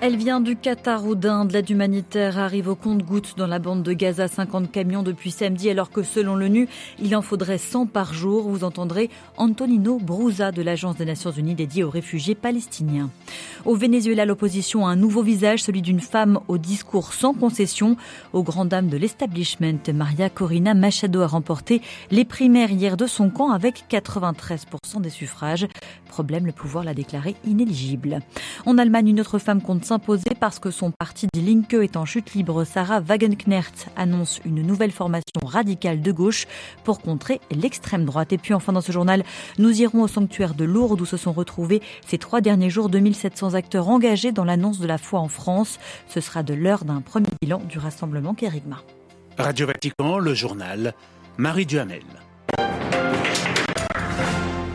Elle vient du Qatar ou d'Inde. L'aide humanitaire arrive au compte-gouttes dans la bande de Gaza. 50 camions depuis samedi, alors que selon l'ONU, il en faudrait 100 par jour. Vous entendrez Antonino Brusa de l'Agence des Nations Unies dédiée aux réfugiés palestiniens. Au Venezuela, l'opposition a un nouveau visage, celui d'une femme au discours sans concession. Aux grandes dames de l'establishment, Maria Corina Machado a remporté les primaires hier de son camp avec 93% des suffrages. Problème, le pouvoir l'a déclaré inéligible. En Allemagne, une autre femme compte s'imposer parce que son parti Die Linke est en chute libre. Sarah Wagenknecht annonce une nouvelle formation radicale de gauche pour contrer l'extrême droite. Et puis enfin dans ce journal, nous irons au sanctuaire de Lourdes où se sont retrouvés ces trois derniers jours 2700 acteurs engagés dans l'annonce de la foi en France. Ce sera de l'heure d'un premier bilan du rassemblement Kérigma. Radio Vatican, le journal, Marie Duhamel.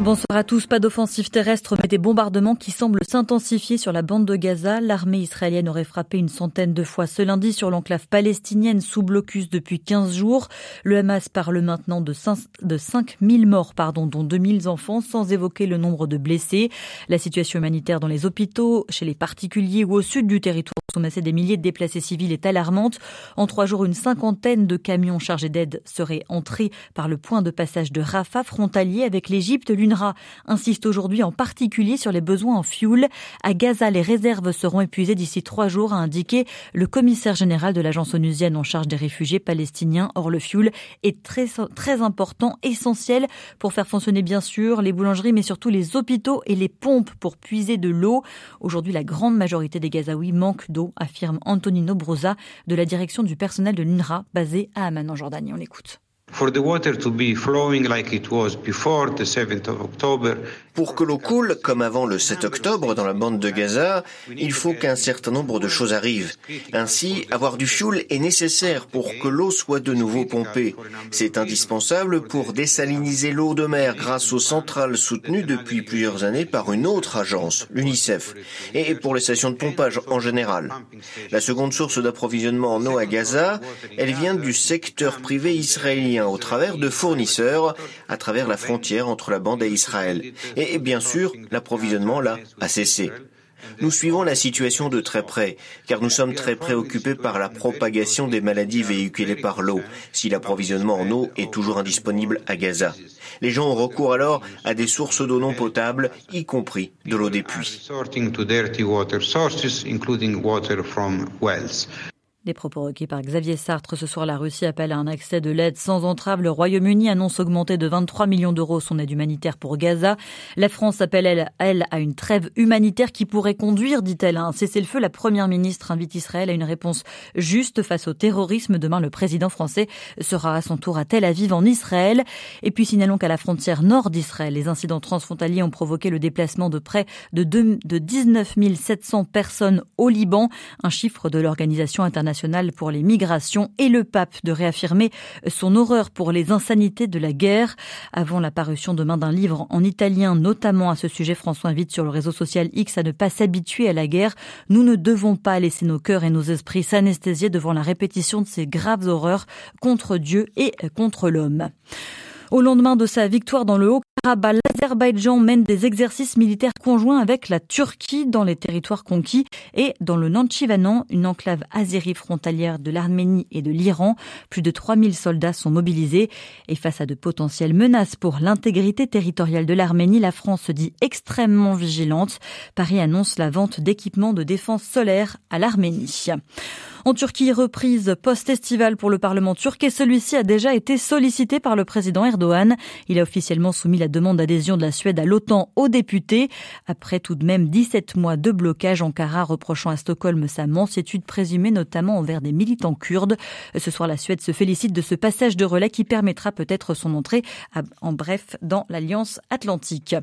Bonsoir à tous. Pas d'offensive terrestre, mais des bombardements qui semblent s'intensifier sur la bande de Gaza. L'armée israélienne aurait frappé une centaine de fois ce lundi sur l'enclave palestinienne sous blocus depuis 15 jours. Le Hamas parle maintenant de 5, de 5000 morts, pardon, dont 2000 enfants, sans évoquer le nombre de blessés. La situation humanitaire dans les hôpitaux, chez les particuliers ou au sud du territoire soumassé des milliers de déplacés civils est alarmante. En trois jours, une cinquantaine de camions chargés d'aide seraient entrés par le point de passage de Rafah, frontalier avec l'Égypte, l'UNRWA insiste aujourd'hui en particulier sur les besoins en fuel. À Gaza, les réserves seront épuisées d'ici trois jours, a indiqué le commissaire général de l'agence onusienne en charge des réfugiés palestiniens. Or, le fuel est très, très important, essentiel pour faire fonctionner bien sûr les boulangeries, mais surtout les hôpitaux et les pompes pour puiser de l'eau. Aujourd'hui, la grande majorité des Gazaouis manquent d'eau, affirme Antonino Broza de la direction du personnel de l'UNRWA basé à Amman en Jordanie. On l'écoute. Pour que l'eau coule comme avant le 7 octobre dans la bande de Gaza, il faut qu'un certain nombre de choses arrivent. Ainsi, avoir du fioul est nécessaire pour que l'eau soit de nouveau pompée. C'est indispensable pour désaliniser l'eau de mer grâce aux centrales soutenues depuis plusieurs années par une autre agence, l'UNICEF, et pour les stations de pompage en général. La seconde source d'approvisionnement en eau à Gaza, elle vient du secteur privé israélien au travers de fournisseurs à travers la frontière entre la bande et Israël. Et bien sûr, l'approvisionnement là a cessé. Nous suivons la situation de très près, car nous sommes très préoccupés par la propagation des maladies véhiculées par l'eau, si l'approvisionnement en eau est toujours indisponible à Gaza. Les gens ont recours alors à des sources d'eau non potable, y compris de l'eau des puits. Les propos requis par Xavier Sartre ce soir, la Russie appelle à un accès de l'aide sans entrave. Le Royaume-Uni annonce augmenter de 23 millions d'euros son aide humanitaire pour Gaza. La France appelle, elle, elle à une trêve humanitaire qui pourrait conduire, dit-elle, à un cessez-le-feu. La première ministre invite Israël à une réponse juste face au terrorisme. Demain, le président français sera à son tour à Tel Aviv, en Israël. Et puis, signalons qu'à la frontière nord d'Israël, les incidents transfrontaliers ont provoqué le déplacement de près de, de 19 700 personnes au Liban, un chiffre de l'Organisation internationale pour les migrations et le pape de réaffirmer son horreur pour les insanités de la guerre. Avant la parution demain d'un livre en italien, notamment à ce sujet, François invite sur le réseau social X à ne pas s'habituer à la guerre. Nous ne devons pas laisser nos cœurs et nos esprits s'anesthésier devant la répétition de ces graves horreurs contre Dieu et contre l'homme. Au lendemain de sa victoire dans le L'Azerbaïdjan mène des exercices militaires conjoints avec la Turquie dans les territoires conquis et dans le Nanchivanan, une enclave azérie frontalière de l'Arménie et de l'Iran. Plus de 3000 soldats sont mobilisés et face à de potentielles menaces pour l'intégrité territoriale de l'Arménie, la France se dit extrêmement vigilante. Paris annonce la vente d'équipements de défense solaire à l'Arménie. En Turquie, reprise post-estivale pour le Parlement turc et celui-ci a déjà été sollicité par le président Erdogan. Il a officiellement soumis la demande d'adhésion de la Suède à l'OTAN aux députés. Après tout de même 17 mois de blocage, Ankara reprochant à Stockholm sa mansuétude présumée notamment envers des militants kurdes. Ce soir, la Suède se félicite de ce passage de relais qui permettra peut-être son entrée en bref dans l'Alliance Atlantique.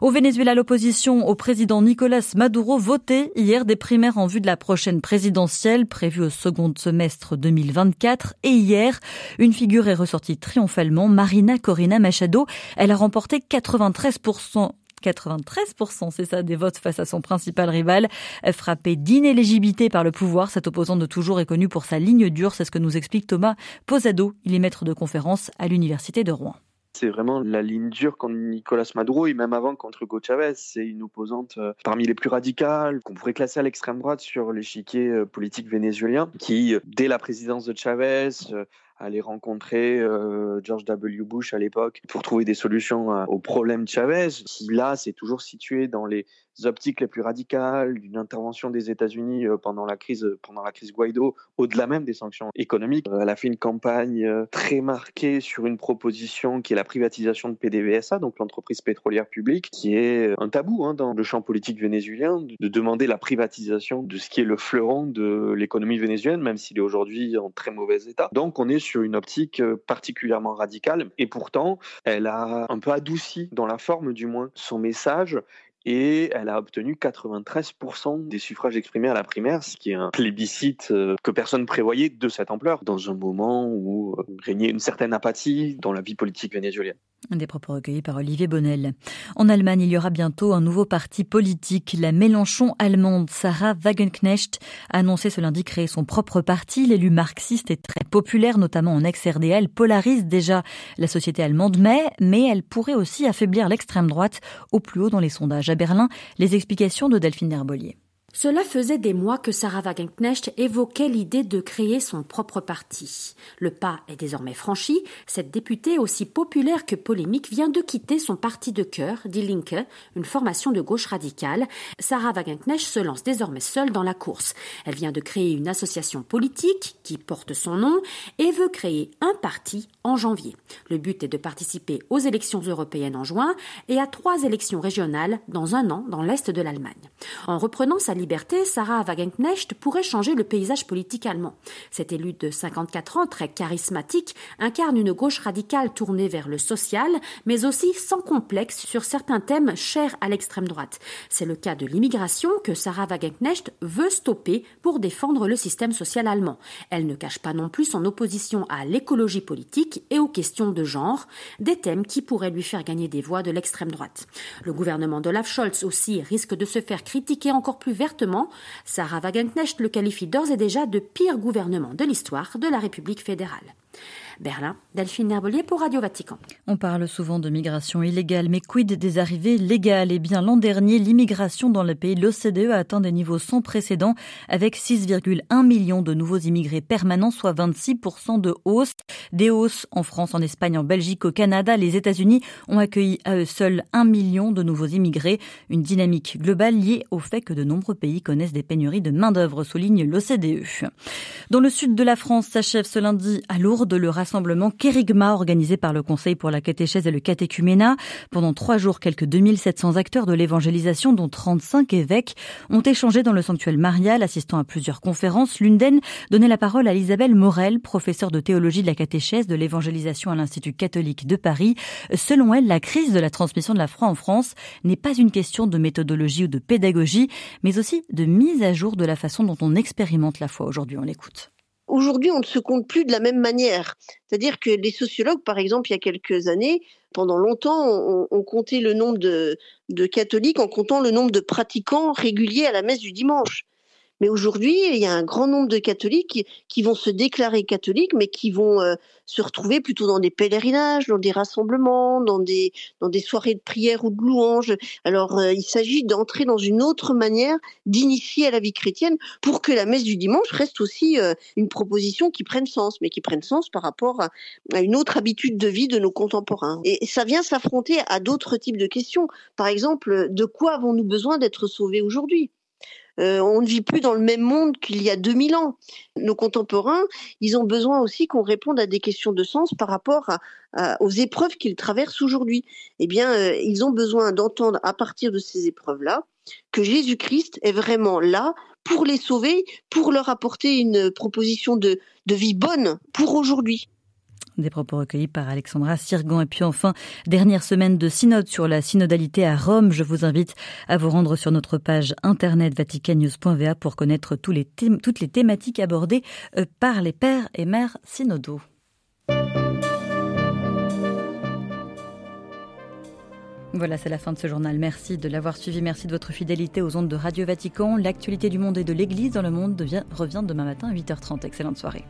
Au Venezuela, l'opposition au président Nicolas Maduro votait hier des primaires en vue de la prochaine présidentielle prévue au second semestre 2024. Et hier, une figure est ressortie triomphalement, Marina Corina Machado. Elle a remporté 93% 93%, c'est ça, des votes face à son principal rival. Frappé d'inéligibilité par le pouvoir, cet opposant de toujours est connu pour sa ligne dure, c'est ce que nous explique Thomas Posado. Il est maître de conférence à l'Université de Rouen. C'est vraiment la ligne dure contre Nicolas Maduro et même avant contre Hugo Chavez. C'est une opposante euh, parmi les plus radicales qu'on pourrait classer à l'extrême droite sur l'échiquier euh, politique vénézuélien qui, euh, dès la présidence de Chavez, aller rencontrer George W. Bush à l'époque pour trouver des solutions aux problèmes de Chavez, là s'est toujours situé dans les optiques les plus radicales d'une intervention des États-Unis euh, pendant la crise pendant la crise Guaido, au-delà même des sanctions économiques. Elle a fait une campagne euh, très marquée sur une proposition qui est la privatisation de PDVSA, donc l'entreprise pétrolière publique, qui est un tabou hein, dans le champ politique vénézuélien, de demander la privatisation de ce qui est le fleuron de l'économie vénézuélienne, même s'il est aujourd'hui en très mauvais état. Donc on est sur une optique euh, particulièrement radicale, et pourtant elle a un peu adouci, dans la forme du moins, son message et elle a obtenu 93% des suffrages exprimés à la primaire, ce qui est un plébiscite euh, que personne prévoyait de cette ampleur, dans un moment où euh, régnait une certaine apathie dans la vie politique vénézuélienne. Des propos recueillis par Olivier Bonnel. En Allemagne, il y aura bientôt un nouveau parti politique. La Mélenchon allemande Sarah Wagenknecht a annoncé ce lundi créer son propre parti. L'élu marxiste est très populaire, notamment en ex-RDA. Polarise déjà la société allemande, mais, mais elle pourrait aussi affaiblir l'extrême droite au plus haut dans les sondages. À Berlin, les explications de Delphine Herbolier. Cela faisait des mois que Sarah Wagenknecht évoquait l'idée de créer son propre parti. Le pas est désormais franchi. Cette députée aussi populaire que polémique vient de quitter son parti de cœur, Die Linke, une formation de gauche radicale. Sarah Wagenknecht se lance désormais seule dans la course. Elle vient de créer une association politique qui porte son nom et veut créer un parti en janvier. Le but est de participer aux élections européennes en juin et à trois élections régionales dans un an dans l'est de l'Allemagne. En reprenant sa liberté, Sarah Wagenknecht pourrait changer le paysage politique allemand. Cet élu de 54 ans, très charismatique, incarne une gauche radicale tournée vers le social, mais aussi sans complexe sur certains thèmes chers à l'extrême droite. C'est le cas de l'immigration que Sarah Wagenknecht veut stopper pour défendre le système social allemand. Elle ne cache pas non plus son opposition à l'écologie politique et aux questions de genre, des thèmes qui pourraient lui faire gagner des voix de l'extrême droite. Le gouvernement d'Olaf Scholz aussi risque de se faire critiquer encore plus vertement Sarah Wagenknecht le qualifie d'ores et déjà de pire gouvernement de l'histoire de la République fédérale. Berlin, Delphine Herbolier pour Radio Vatican. On parle souvent de migration illégale, mais quid des arrivées légales? Eh bien, l'an dernier, l'immigration dans le pays, l'OCDE a atteint des niveaux sans précédent avec 6,1 millions de nouveaux immigrés permanents, soit 26% de hausse. Des hausses en France, en Espagne, en Belgique, au Canada. Les États-Unis ont accueilli à eux seuls 1 million de nouveaux immigrés. Une dynamique globale liée au fait que de nombreux pays connaissent des pénuries de main-d'œuvre, souligne l'OCDE. Dans le sud de la France, s'achève ce lundi à Lourdes le rassemblement Kérigma organisé par le Conseil pour la catéchèse et le catéchuménat. Pendant trois jours, quelques 2700 acteurs de l'évangélisation, dont 35 évêques, ont échangé dans le sanctuaire marial, assistant à plusieurs conférences. L'une d'elles donnait la parole à Isabelle Morel, professeure de théologie de la catéchèse de l'évangélisation à l'Institut catholique de Paris. Selon elle, la crise de la transmission de la foi en France n'est pas une question de méthodologie ou de pédagogie, mais aussi de mise à jour de la façon dont on expérimente la foi aujourd'hui. On l'écoute. Aujourd'hui, on ne se compte plus de la même manière. C'est-à-dire que les sociologues, par exemple, il y a quelques années, pendant longtemps, ont on compté le nombre de catholiques en comptant le nombre de pratiquants réguliers à la messe du dimanche. Mais aujourd'hui, il y a un grand nombre de catholiques qui, vont se déclarer catholiques, mais qui vont euh, se retrouver plutôt dans des pèlerinages, dans des rassemblements, dans des, dans des soirées de prière ou de louange. Alors, euh, il s'agit d'entrer dans une autre manière d'initier à la vie chrétienne pour que la messe du dimanche reste aussi euh, une proposition qui prenne sens, mais qui prenne sens par rapport à, à une autre habitude de vie de nos contemporains. Et ça vient s'affronter à d'autres types de questions. Par exemple, de quoi avons-nous besoin d'être sauvés aujourd'hui? Euh, on ne vit plus dans le même monde qu'il y a 2000 ans. Nos contemporains, ils ont besoin aussi qu'on réponde à des questions de sens par rapport aux épreuves qu'ils traversent aujourd'hui. Eh bien, euh, ils ont besoin d'entendre à partir de ces épreuves-là que Jésus-Christ est vraiment là pour les sauver, pour leur apporter une proposition de vie bonne pour aujourd'hui. Des propos recueillis par Alexandra Sirgan. Et puis enfin, dernière semaine de synode sur la synodalité à Rome. Je vous invite à vous rendre sur notre page internet vaticannews.va pour connaître toutes les thématiques abordées euh, par les pères et mères synodaux. Voilà, c'est la fin de ce journal. Merci de l'avoir suivi. Merci de votre fidélité aux ondes de Radio Vatican. L'actualité du monde et de l'Église dans le monde revient demain matin à 8h30. Excellente soirée.